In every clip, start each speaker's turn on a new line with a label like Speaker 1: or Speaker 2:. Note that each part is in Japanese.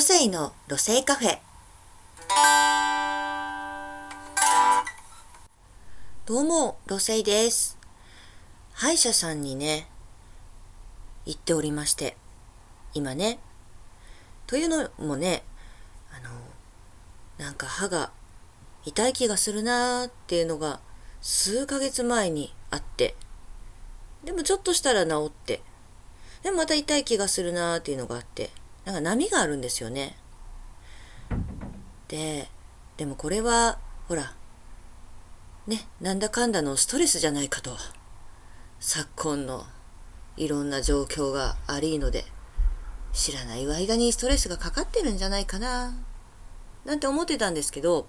Speaker 1: ロセイのロセイカフェ。どうもロセイです。歯医者さんにね行っておりまして今ね。というのもねあのなんか歯が痛い気がするなーっていうのが数ヶ月前にあってでもちょっとしたら治ってでもまた痛い気がするなーっていうのがあってなんか波があるんですよね。ででもこれはほらねなんだかんだのストレスじゃないかと。昨今のいろんな状況がありので知らない間にストレスがかかってるんじゃないかななんて思ってたんですけど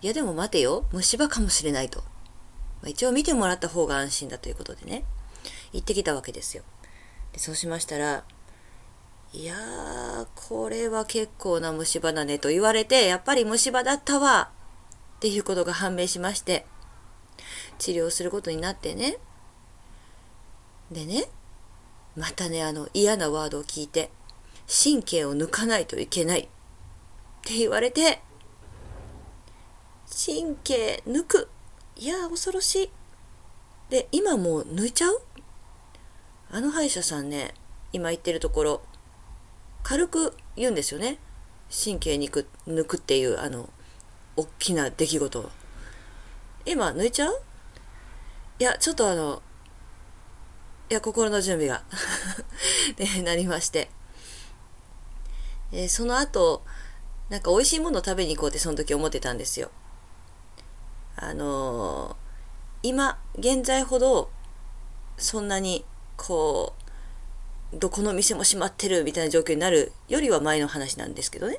Speaker 1: いやでも待てよ虫歯かもしれないと、まあ、一応見てもらった方が安心だということでね行ってきたわけですよ。でそうしましたらいやーこれは結構な虫歯だねと言われてやっぱり虫歯だったわっていうことが判明しまして治療することになってね。でねまたねあの嫌なワードを聞いて神経を抜かないといけないって言われて神経抜くいやー恐ろしいで今もう抜いちゃう？あの歯医者さんね今言ってるところ軽く言うんですよね。神経にく抜くっていうあの大きな出来事。を今抜いちゃう？いやちょっとあのいや心の準備がで なりまして、え、その後なんか美味しいものを食べに行こうってその時思ってたんですよ。あのー、今現在ほどそんなにこうどこの店も閉まってるみたいな状況になるよりは前の話なんですけどね。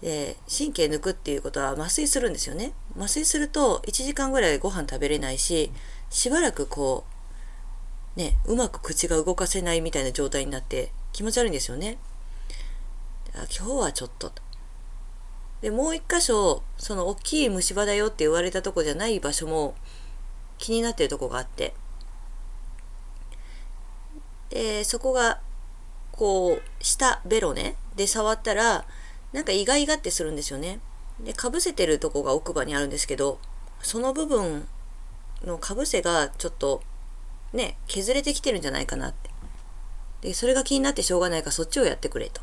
Speaker 1: で神経抜くっていうことは麻酔するんですよね。麻酔すると1時間ぐらいご飯食べれないししばらくこうねうまく口が動かせないみたいな状態になって気持ち悪いんですよね。今日はちょっと。でもう一箇所その大きい虫歯だよって言われたとこじゃない場所も気になってるとこがあって。でそこがこう下ベロね。で触ったらなんかイガイガってするんですよね。でかぶせてるとこが奥歯にあるんですけどその部分のかぶせがちょっとね削れてきてるんじゃないかなって。でそれが気になってしょうがないからそっちをやってくれと。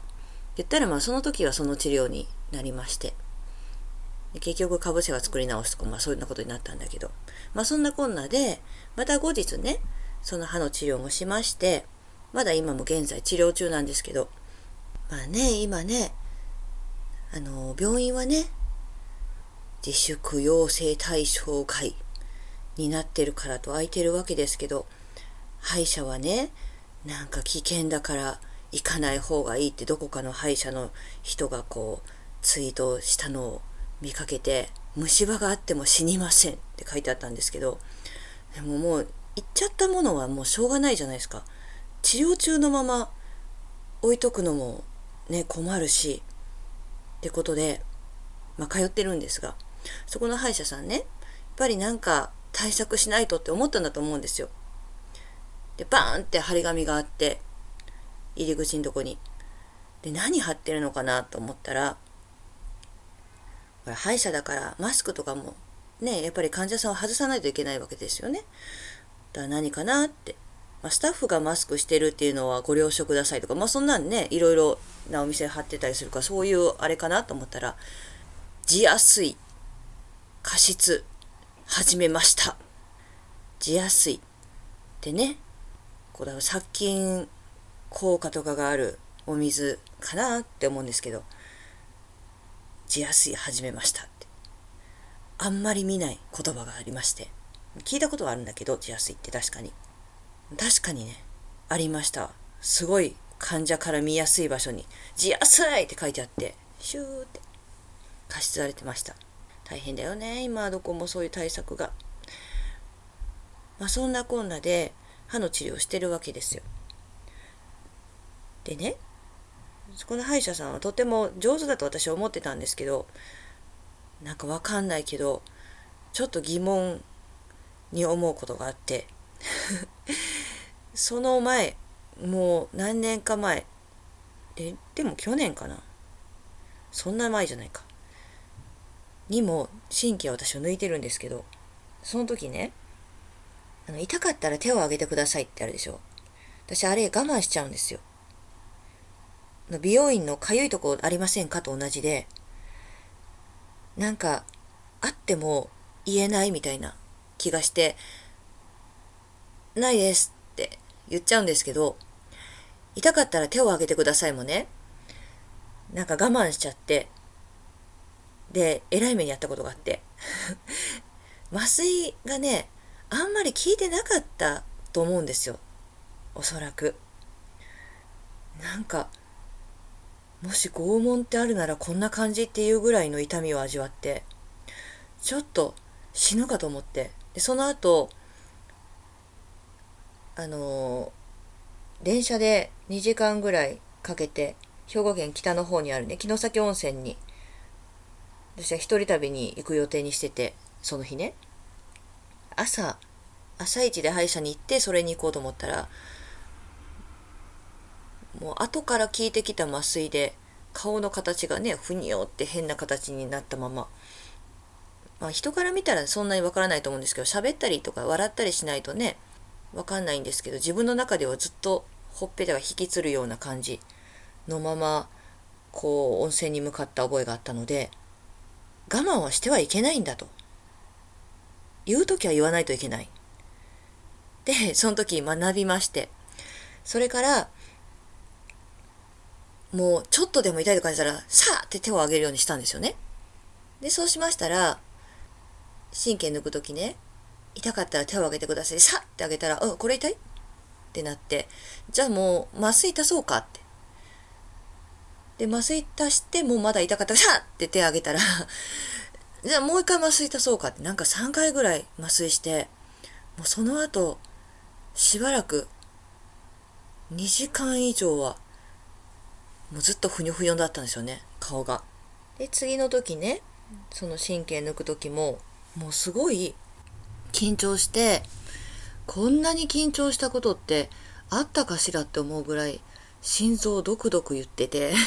Speaker 1: 言ったらまあその時はその治療になりまして。結局かぶせは作り直すとかまあそういうなことになったんだけど。まあそんなこんなでまた後日ねその歯の治療もしましてまだ今も現在治療中なんですけど。まあね今ねあの病院はね自粛要請対象外になってるからと空いてるわけですけど歯医者はねなんか危険だから行かない方がいいってどこかの歯医者の人がこうツイートしたのを見かけて虫歯があっても死にませんって書いてあったんですけどでももう行っちゃったものはもうしょうがないじゃないですか。治療中のまま置いとくのもね困るしってことで、まあ、通ってるんですがそこの歯医者さんねやっぱりなんか対策しないとって思ったんだと思うんですよでバーンって張り紙があって入り口のとこに。で、何貼ってるのかなと思ったら、これ歯医者だからマスクとかもね、やっぱり患者さんを外さないといけないわけですよね。だから何かなって。まあ、スタッフがマスクしてるっていうのはご了承くださいとか、まあそんなんね、いろいろなお店貼ってたりするから、そういうあれかなと思ったら、地やすい、加湿、始めました。地やすい。でね、これは殺菌効果とかがあるお水かなって思うんですけど地やすい始めましたってあんまり見ない言葉がありまして聞いたことはあるんだけど地やすいって確かに確かにね。ありました。すごい患者から見やすい場所に「地やすい!」って書いてあって。シューって。加湿されてました。大変だよね。今どこもそういう対策が。まあそんなこんなで歯の治療してるわけですよ。でねそこの歯医者さんはとても上手だと私は思ってたんですけどなんかわかんないけどちょっと疑問に思うことがあって。その前もう何年か前。ででも去年かな。そんな前じゃないか。にも神経を私は抜いてるんですけどその時ねあの痛かったら手を挙げてくださいってあるでしょ。私あれ我慢しちゃうんですよ。美容院のかゆいとこありませんかと同じでなんかあっても言えないみたいな気がしてないですって言っちゃうんですけど痛かったら手を挙げてくださいもね。なんか我慢しちゃって。でえらい目にやったことがあって。麻酔がねあんまり効いてなかったと思うんですよ。おそらく。なんかもし拷問ってあるならこんな感じっていうぐらいの痛みを味わってちょっと死ぬかと思って。でその後あのー、電車で2時間ぐらいかけて兵庫県北の方にあるね城崎温泉に。私は一人旅に行く予定にしててその日ね。朝朝一で歯医者に行ってそれに行こうと思ったらもう後から効いてきた麻酔で顔の形がねふにょって変な形になったまま。まあ人から見たらそんなにわからないと思うんですけど喋ったりとか笑ったりしないとねわかんないんですけど自分の中ではずっとほっぺたが引きつるような感じのままこう温泉に向かった覚えがあったので我慢はしてはいけないんだと。言う時は言わないといけない。でその時学びましてそれからもうちょっとでも痛いと感じたらさあって手を挙げるようにしたんですよね。でそうしましたら神経抜く時ね痛かったら手を挙げてください。さってあげたら「うんこれ痛い?」ってなって。じゃあもう麻酔足そうかって。で麻酔足してもまだ痛かったらさって手を挙げたら。じゃあもう一回麻酔足そうかって。なんか3回ぐらい麻酔してもうその後しばらく2時間以上はもうずっとふにょふにょだったんですよね顔が。で次の時ねその神経抜く時ももうすごい緊張してこんなに緊張したことってあったかしらって思うぐらい心臓ドクドク言ってて。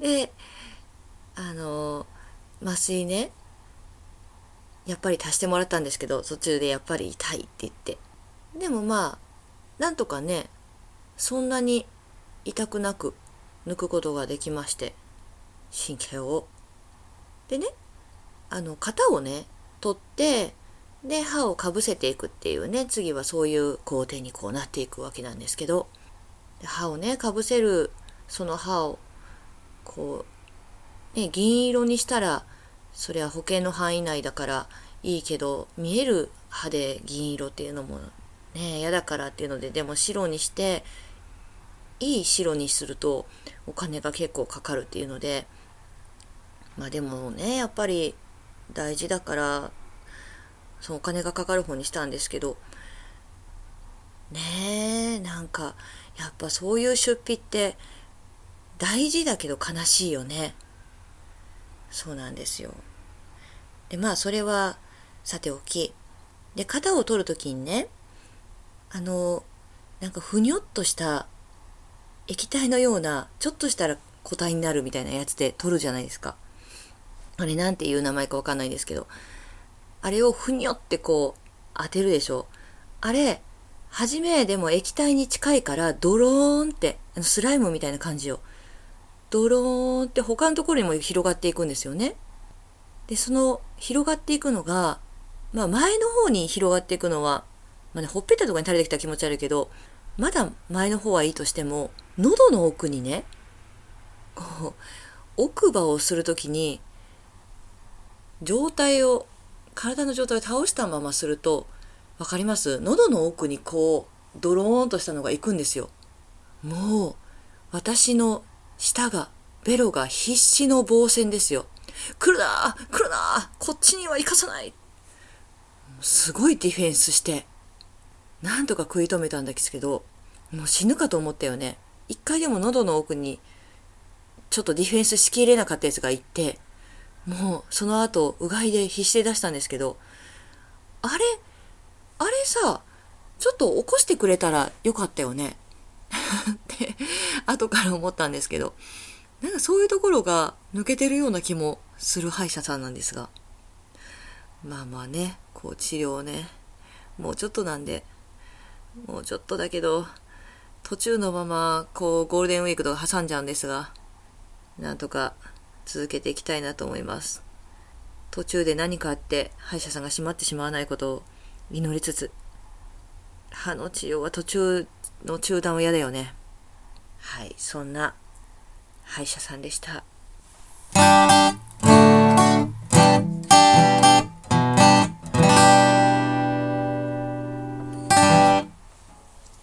Speaker 1: であの麻酔ねやっぱり足してもらったんですけど途中でやっぱり痛いって言って。でもまあなんとかねそんなに痛くなく抜くことができまして神経を。でねあの型をね取ってで歯をかぶせていくっていうね次はそういう工程にこうなっていくわけなんですけど。歯をねかぶせるその歯をこうね銀色にしたらそれは保険の範囲内だからいいけど見える歯で銀色っていうのもね嫌だからっていうのででも白にしていい白にするとお金が結構かかるっていうので。まあでもねやっぱり大事だからそのお金がかかる方にしたんですけどねえなんかやっぱそういう出費って大事だけど悲しいよね。そうなんですよ。でまあそれはさておき。で型を取る時にねあのなんかふにょっとした液体のようなちょっとしたら固体になるみたいなやつで取るじゃないですか。あれなんていう名前かわかんないんですけど、あれをふにょってこう当てるでしょ。あれ、初めでも液体に近いからドローンって、あのスライムみたいな感じよ。ドローンって他のところにも広がっていくんですよね。で、その広がっていくのが、まあ前の方に広がっていくのは、まあね、ほっぺたとかに垂れてきた気持ち悪いけど、まだ前の方はいいとしても、喉の奥にね、こう、奥歯をするときに、状態を体の状態を倒したまますると分かります？喉の奥にこうドローンとしたのが行くんですよ。もう私の舌がベロが必死の防戦ですよ。来るな来るなこっちには行かさない。すごいディフェンスしてなんとか食い止めたんですけどもう死ぬかと思ったよね。一回でも喉の奥にちょっとディフェンスしきれなかったやつがいてもうその後うがいで必死で出したんですけどあれあれさちょっと起こしてくれたらよかったよね。って後から思ったんですけどなんかそういうところが抜けてるような気もする歯医者さんなんですが。まあまあねこう治療ねもうちょっとなんでもうちょっとだけど途中のままこうゴールデンウィークとか挟んじゃうんですがなんとか続けていきたいなと思います途中で何かあって歯医者さんが閉まってしまわないことを祈りつつ歯の治療は途中の中断は嫌だよねはいそんな歯医者さんでした。